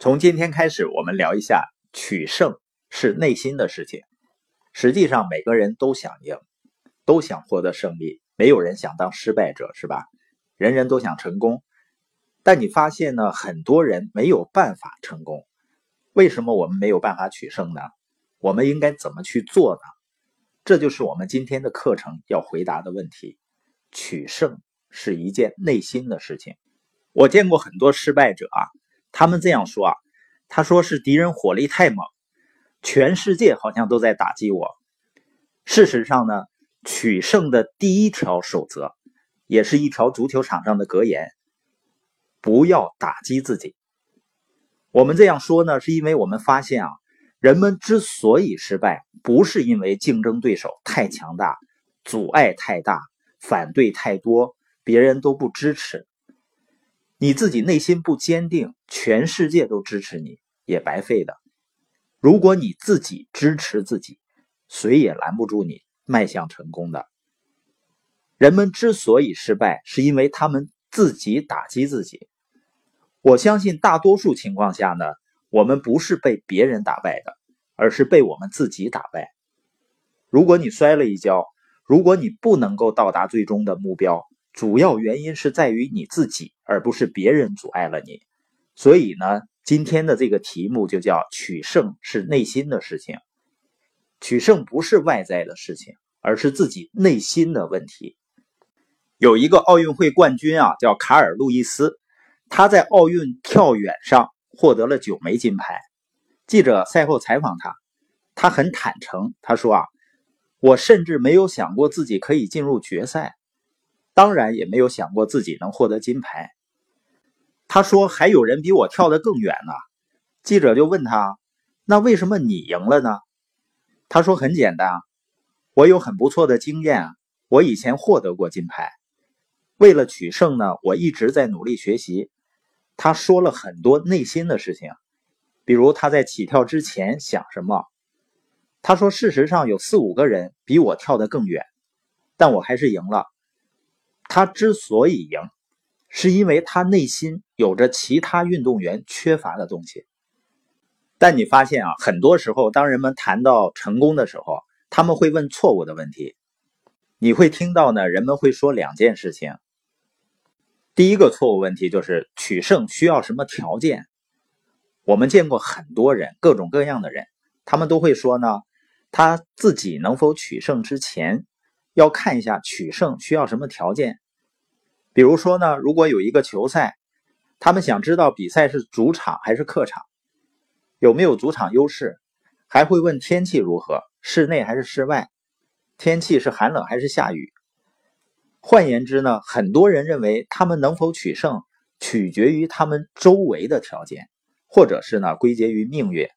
从今天开始，我们聊一下取胜是内心的事情。实际上，每个人都想赢，都想获得胜利，没有人想当失败者，是吧？人人都想成功，但你发现呢，很多人没有办法成功。为什么我们没有办法取胜呢？我们应该怎么去做呢？这就是我们今天的课程要回答的问题。取胜是一件内心的事情。我见过很多失败者啊。他们这样说啊，他说是敌人火力太猛，全世界好像都在打击我。事实上呢，取胜的第一条守则，也是一条足球场上的格言：不要打击自己。我们这样说呢，是因为我们发现啊，人们之所以失败，不是因为竞争对手太强大、阻碍太大、反对太多，别人都不支持。你自己内心不坚定，全世界都支持你也白费的。如果你自己支持自己，谁也拦不住你迈向成功的。人们之所以失败，是因为他们自己打击自己。我相信大多数情况下呢，我们不是被别人打败的，而是被我们自己打败。如果你摔了一跤，如果你不能够到达最终的目标。主要原因是在于你自己，而不是别人阻碍了你。所以呢，今天的这个题目就叫“取胜是内心的事情”。取胜不是外在的事情，而是自己内心的问题。有一个奥运会冠军啊，叫卡尔·路易斯，他在奥运跳远上获得了九枚金牌。记者赛后采访他，他很坦诚，他说啊，我甚至没有想过自己可以进入决赛。当然也没有想过自己能获得金牌。他说：“还有人比我跳得更远呢。”记者就问他：“那为什么你赢了呢？”他说：“很简单，我有很不错的经验，我以前获得过金牌。为了取胜呢，我一直在努力学习。”他说了很多内心的事情，比如他在起跳之前想什么。他说：“事实上有四五个人比我跳得更远，但我还是赢了。”他之所以赢，是因为他内心有着其他运动员缺乏的东西。但你发现啊，很多时候当人们谈到成功的时候，他们会问错误的问题。你会听到呢，人们会说两件事情。第一个错误问题就是取胜需要什么条件？我们见过很多人，各种各样的人，他们都会说呢，他自己能否取胜之前。要看一下取胜需要什么条件，比如说呢，如果有一个球赛，他们想知道比赛是主场还是客场，有没有主场优势，还会问天气如何，室内还是室外，天气是寒冷还是下雨。换言之呢，很多人认为他们能否取胜取决于他们周围的条件，或者是呢归结于命运。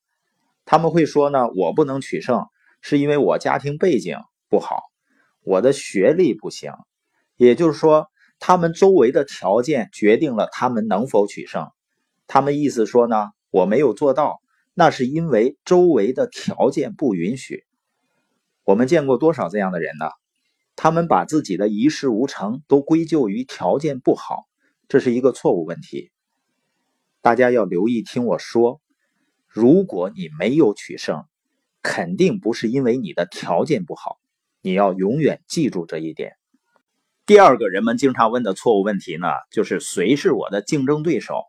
他们会说呢，我不能取胜是因为我家庭背景不好。我的学历不行，也就是说，他们周围的条件决定了他们能否取胜。他们意思说呢，我没有做到，那是因为周围的条件不允许。我们见过多少这样的人呢？他们把自己的一事无成都归咎于条件不好，这是一个错误问题。大家要留意听我说，如果你没有取胜，肯定不是因为你的条件不好。你要永远记住这一点。第二个人们经常问的错误问题呢，就是谁是我的竞争对手？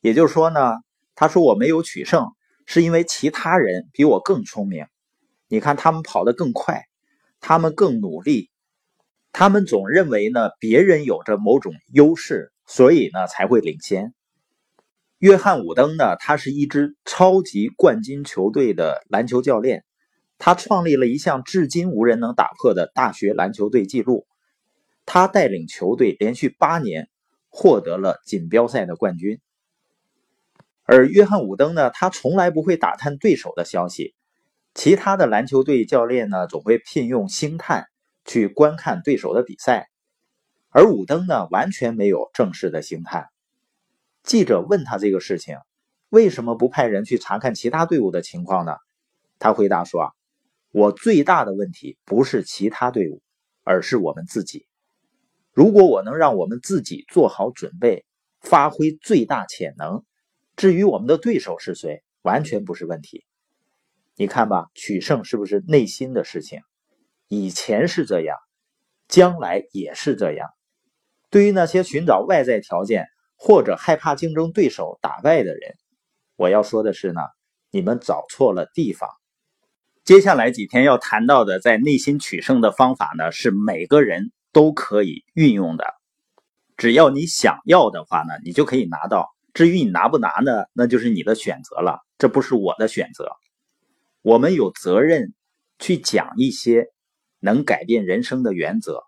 也就是说呢，他说我没有取胜，是因为其他人比我更聪明。你看他们跑得更快，他们更努力，他们总认为呢别人有着某种优势，所以呢才会领先。约翰·伍登呢，他是一支超级冠军球队的篮球教练。他创立了一项至今无人能打破的大学篮球队纪录，他带领球队连续八年获得了锦标赛的冠军。而约翰·伍登呢，他从来不会打探对手的消息，其他的篮球队教练呢，总会聘用星探去观看对手的比赛，而伍登呢，完全没有正式的星探。记者问他这个事情，为什么不派人去查看其他队伍的情况呢？他回答说啊。我最大的问题不是其他队伍，而是我们自己。如果我能让我们自己做好准备，发挥最大潜能，至于我们的对手是谁，完全不是问题。你看吧，取胜是不是内心的事情？以前是这样，将来也是这样。对于那些寻找外在条件或者害怕竞争对手打败的人，我要说的是呢，你们找错了地方。接下来几天要谈到的在内心取胜的方法呢，是每个人都可以运用的。只要你想要的话呢，你就可以拿到。至于你拿不拿呢，那就是你的选择了，这不是我的选择。我们有责任去讲一些能改变人生的原则，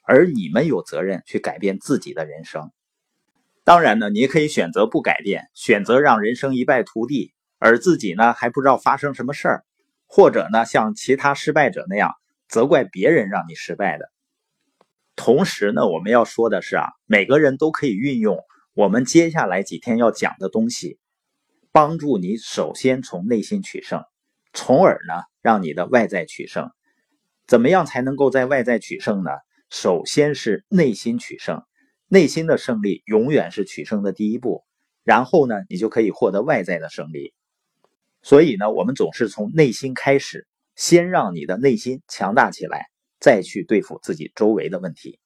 而你们有责任去改变自己的人生。当然呢，你也可以选择不改变，选择让人生一败涂地，而自己呢还不知道发生什么事儿，或者呢像其他失败者那样责怪别人让你失败的。同时呢，我们要说的是啊，每个人都可以运用我们接下来几天要讲的东西，帮助你首先从内心取胜。从而呢，让你的外在取胜。怎么样才能够在外在取胜呢？首先是内心取胜，内心的胜利永远是取胜的第一步。然后呢，你就可以获得外在的胜利。所以呢，我们总是从内心开始，先让你的内心强大起来，再去对付自己周围的问题。